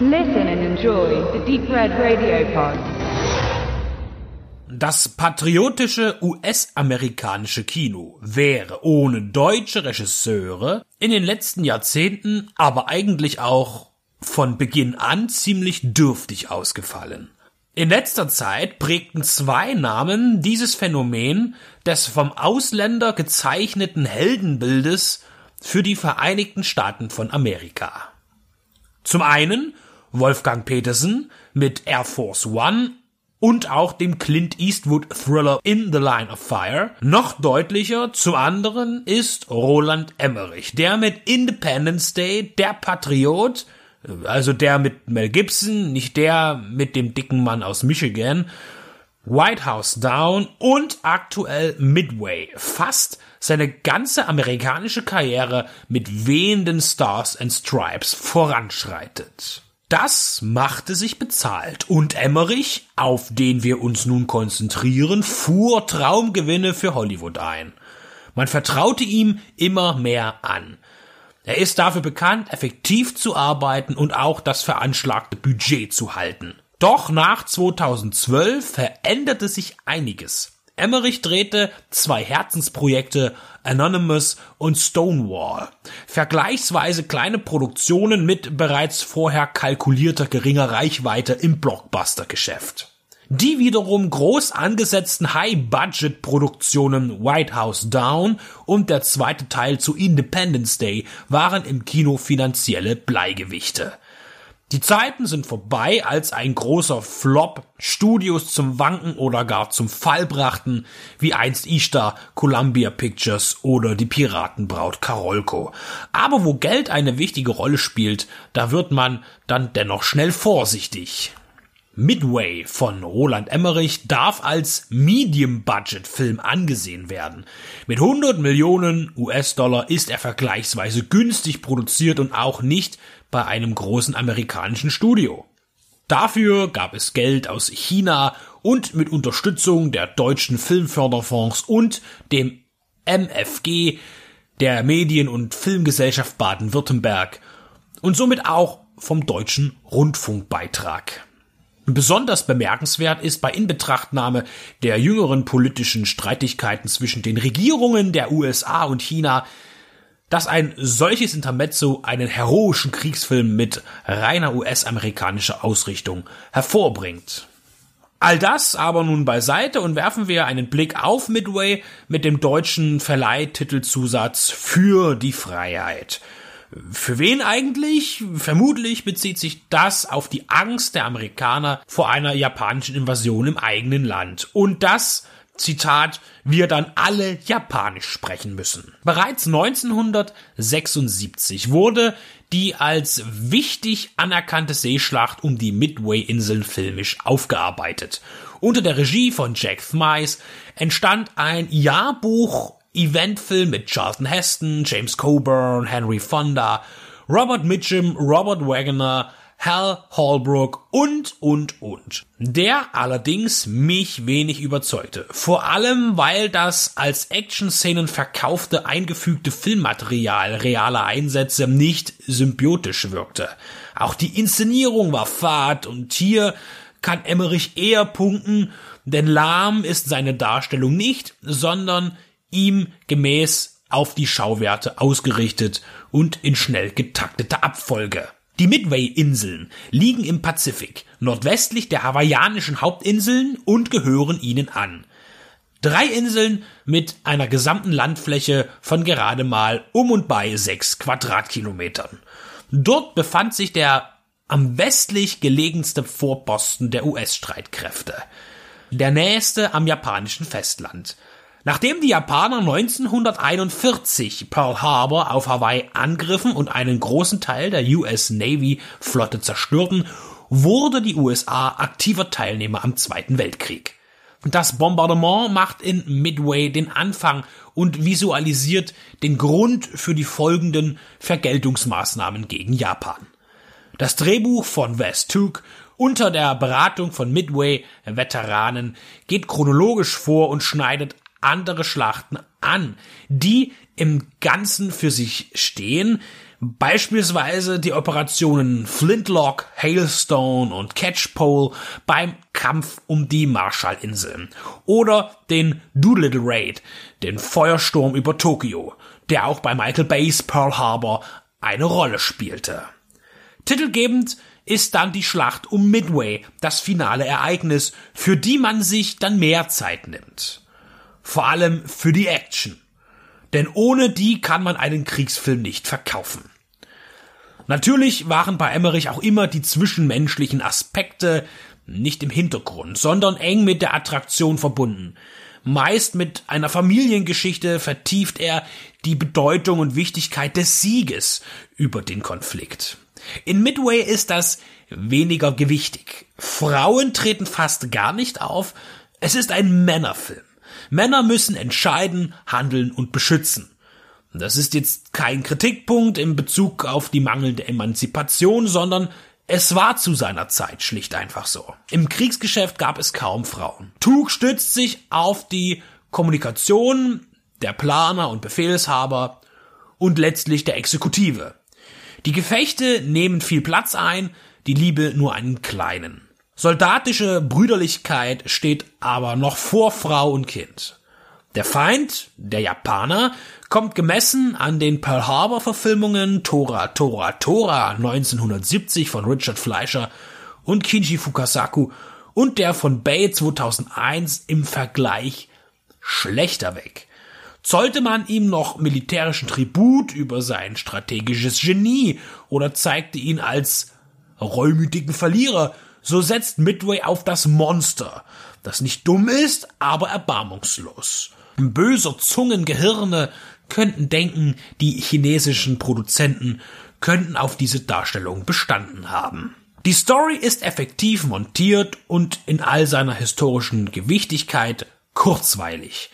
Listen and enjoy the Deep Red Radio Pod. Das patriotische US-amerikanische Kino wäre ohne deutsche Regisseure in den letzten Jahrzehnten, aber eigentlich auch von Beginn an ziemlich dürftig ausgefallen. In letzter Zeit prägten zwei Namen dieses Phänomen des vom Ausländer gezeichneten Heldenbildes für die Vereinigten Staaten von Amerika. Zum einen Wolfgang Petersen mit Air Force One und auch dem Clint Eastwood Thriller In the Line of Fire. Noch deutlicher zum anderen ist Roland Emmerich, der mit Independence Day, der Patriot, also der mit Mel Gibson, nicht der mit dem dicken Mann aus Michigan, White House Down und aktuell Midway fast seine ganze amerikanische Karriere mit wehenden Stars and Stripes voranschreitet. Das machte sich bezahlt und Emmerich, auf den wir uns nun konzentrieren, fuhr Traumgewinne für Hollywood ein. Man vertraute ihm immer mehr an. Er ist dafür bekannt, effektiv zu arbeiten und auch das veranschlagte Budget zu halten. Doch nach 2012 veränderte sich einiges. Emmerich drehte zwei Herzensprojekte Anonymous und Stonewall. Vergleichsweise kleine Produktionen mit bereits vorher kalkulierter geringer Reichweite im Blockbuster-Geschäft. Die wiederum groß angesetzten High-Budget-Produktionen White House Down und der zweite Teil zu Independence Day waren im Kino finanzielle Bleigewichte. Die Zeiten sind vorbei, als ein großer Flop Studios zum Wanken oder gar zum Fall brachten, wie einst Ishtar, Columbia Pictures oder die Piratenbraut Karolko. Aber wo Geld eine wichtige Rolle spielt, da wird man dann dennoch schnell vorsichtig. Midway von Roland Emmerich darf als Medium-Budget-Film angesehen werden. Mit 100 Millionen US-Dollar ist er vergleichsweise günstig produziert und auch nicht bei einem großen amerikanischen Studio. Dafür gab es Geld aus China und mit Unterstützung der deutschen Filmförderfonds und dem MFG, der Medien- und Filmgesellschaft Baden-Württemberg und somit auch vom deutschen Rundfunkbeitrag. Besonders bemerkenswert ist bei Inbetrachtnahme der jüngeren politischen Streitigkeiten zwischen den Regierungen der USA und China, dass ein solches Intermezzo einen heroischen Kriegsfilm mit reiner US-amerikanischer Ausrichtung hervorbringt. All das aber nun beiseite und werfen wir einen Blick auf Midway mit dem deutschen Verleihtitelzusatz für die Freiheit. Für wen eigentlich? Vermutlich bezieht sich das auf die Angst der Amerikaner vor einer japanischen Invasion im eigenen Land. Und das, Zitat, wir dann alle Japanisch sprechen müssen. Bereits 1976 wurde die als wichtig anerkannte Seeschlacht um die Midway-Inseln filmisch aufgearbeitet. Unter der Regie von Jack Thmice entstand ein Jahrbuch Eventfilm mit Charlton Heston, James Coburn, Henry Fonda, Robert Mitchum, Robert Wagner, Hal Holbrook und, und, und. Der allerdings mich wenig überzeugte. Vor allem, weil das als Action-Szenen verkaufte, eingefügte Filmmaterial realer Einsätze nicht symbiotisch wirkte. Auch die Inszenierung war fad und hier kann Emmerich eher punkten, denn lahm ist seine Darstellung nicht, sondern ihm gemäß auf die Schauwerte ausgerichtet und in schnell getakteter Abfolge. Die Midway-Inseln liegen im Pazifik, nordwestlich der hawaiianischen Hauptinseln und gehören ihnen an. Drei Inseln mit einer gesamten Landfläche von gerade mal um und bei sechs Quadratkilometern. Dort befand sich der am westlich gelegenste Vorposten der US-Streitkräfte. Der nächste am japanischen Festland. Nachdem die Japaner 1941 Pearl Harbor auf Hawaii angriffen und einen großen Teil der US Navy Flotte zerstörten, wurde die USA aktiver Teilnehmer am Zweiten Weltkrieg. Das Bombardement macht in Midway den Anfang und visualisiert den Grund für die folgenden Vergeltungsmaßnahmen gegen Japan. Das Drehbuch von Wes Took unter der Beratung von Midway-Veteranen geht chronologisch vor und schneidet andere Schlachten an, die im Ganzen für sich stehen. Beispielsweise die Operationen Flintlock, Hailstone und Catchpole beim Kampf um die Marshallinseln. Oder den Doolittle Raid, den Feuersturm über Tokio, der auch bei Michael Bays Pearl Harbor eine Rolle spielte. Titelgebend ist dann die Schlacht um Midway, das finale Ereignis, für die man sich dann mehr Zeit nimmt. Vor allem für die Action. Denn ohne die kann man einen Kriegsfilm nicht verkaufen. Natürlich waren bei Emmerich auch immer die zwischenmenschlichen Aspekte nicht im Hintergrund, sondern eng mit der Attraktion verbunden. Meist mit einer Familiengeschichte vertieft er die Bedeutung und Wichtigkeit des Sieges über den Konflikt. In Midway ist das weniger gewichtig. Frauen treten fast gar nicht auf. Es ist ein Männerfilm. Männer müssen entscheiden, handeln und beschützen. Das ist jetzt kein Kritikpunkt in Bezug auf die mangelnde Emanzipation, sondern es war zu seiner Zeit schlicht einfach so. Im Kriegsgeschäft gab es kaum Frauen. Tug stützt sich auf die Kommunikation der Planer und Befehlshaber und letztlich der Exekutive. Die Gefechte nehmen viel Platz ein, die Liebe nur einen kleinen. Soldatische Brüderlichkeit steht aber noch vor Frau und Kind. Der Feind, der Japaner, kommt gemessen an den Pearl Harbor Verfilmungen Tora Tora Tora 1970 von Richard Fleischer und Kinji Fukasaku und der von Bay 2001 im Vergleich schlechter weg. Zollte man ihm noch militärischen Tribut über sein strategisches Genie oder zeigte ihn als reumütigen Verlierer, so setzt Midway auf das Monster, das nicht dumm ist, aber erbarmungslos. Böser Zungengehirne könnten denken, die chinesischen Produzenten könnten auf diese Darstellung bestanden haben. Die Story ist effektiv montiert und in all seiner historischen Gewichtigkeit kurzweilig.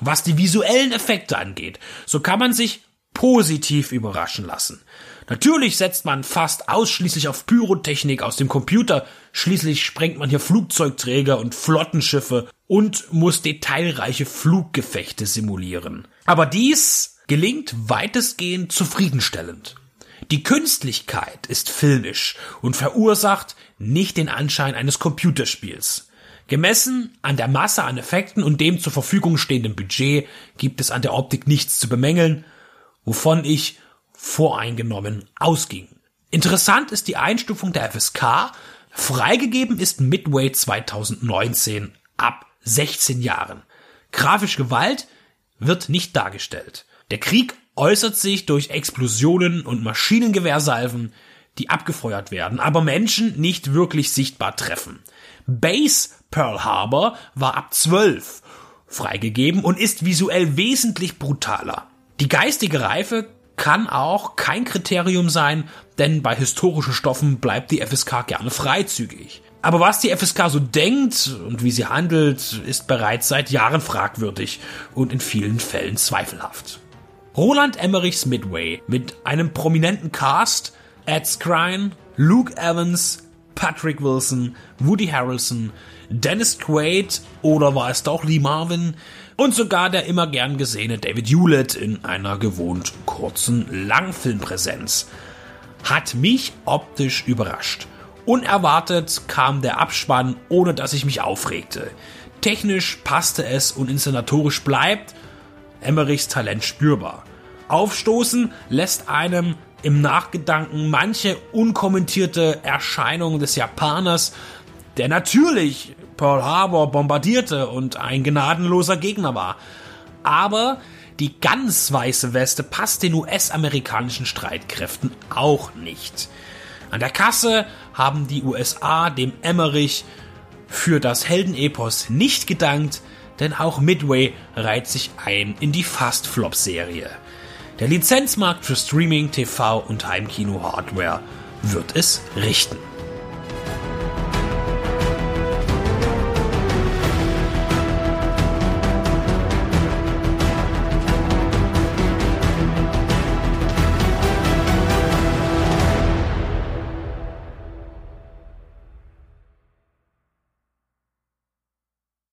Was die visuellen Effekte angeht, so kann man sich positiv überraschen lassen. Natürlich setzt man fast ausschließlich auf Pyrotechnik aus dem Computer, schließlich sprengt man hier Flugzeugträger und Flottenschiffe und muss detailreiche Fluggefechte simulieren. Aber dies gelingt weitestgehend zufriedenstellend. Die Künstlichkeit ist filmisch und verursacht nicht den Anschein eines Computerspiels. Gemessen an der Masse an Effekten und dem zur Verfügung stehenden Budget gibt es an der Optik nichts zu bemängeln, wovon ich voreingenommen ausging. Interessant ist die Einstufung der FSK. Freigegeben ist Midway 2019 ab 16 Jahren. Grafische Gewalt wird nicht dargestellt. Der Krieg äußert sich durch Explosionen und Maschinengewehrsalven, die abgefeuert werden, aber Menschen nicht wirklich sichtbar treffen. Base Pearl Harbor war ab 12 freigegeben und ist visuell wesentlich brutaler. Die geistige Reife kann auch kein Kriterium sein, denn bei historischen Stoffen bleibt die FSK gerne freizügig. Aber was die FSK so denkt und wie sie handelt, ist bereits seit Jahren fragwürdig und in vielen Fällen zweifelhaft. Roland Emmerichs Midway mit einem prominenten Cast, Ed Skrein, Luke Evans, Patrick Wilson, Woody Harrelson, Dennis Quaid oder war es doch Lee Marvin und sogar der immer gern gesehene David Hewlett in einer gewohnt kurzen Langfilmpräsenz. Hat mich optisch überrascht. Unerwartet kam der Abspann, ohne dass ich mich aufregte. Technisch passte es und inszenatorisch bleibt Emmerichs Talent spürbar. Aufstoßen lässt einem im Nachgedanken manche unkommentierte Erscheinung des Japaners, der natürlich Pearl Harbor bombardierte und ein gnadenloser Gegner war. Aber die ganz weiße Weste passt den US-amerikanischen Streitkräften auch nicht. An der Kasse haben die USA dem Emmerich für das Heldenepos nicht gedankt, denn auch Midway reiht sich ein in die Fast-Flop-Serie. Der Lizenzmarkt für Streaming, TV und Heimkino-Hardware wird es richten.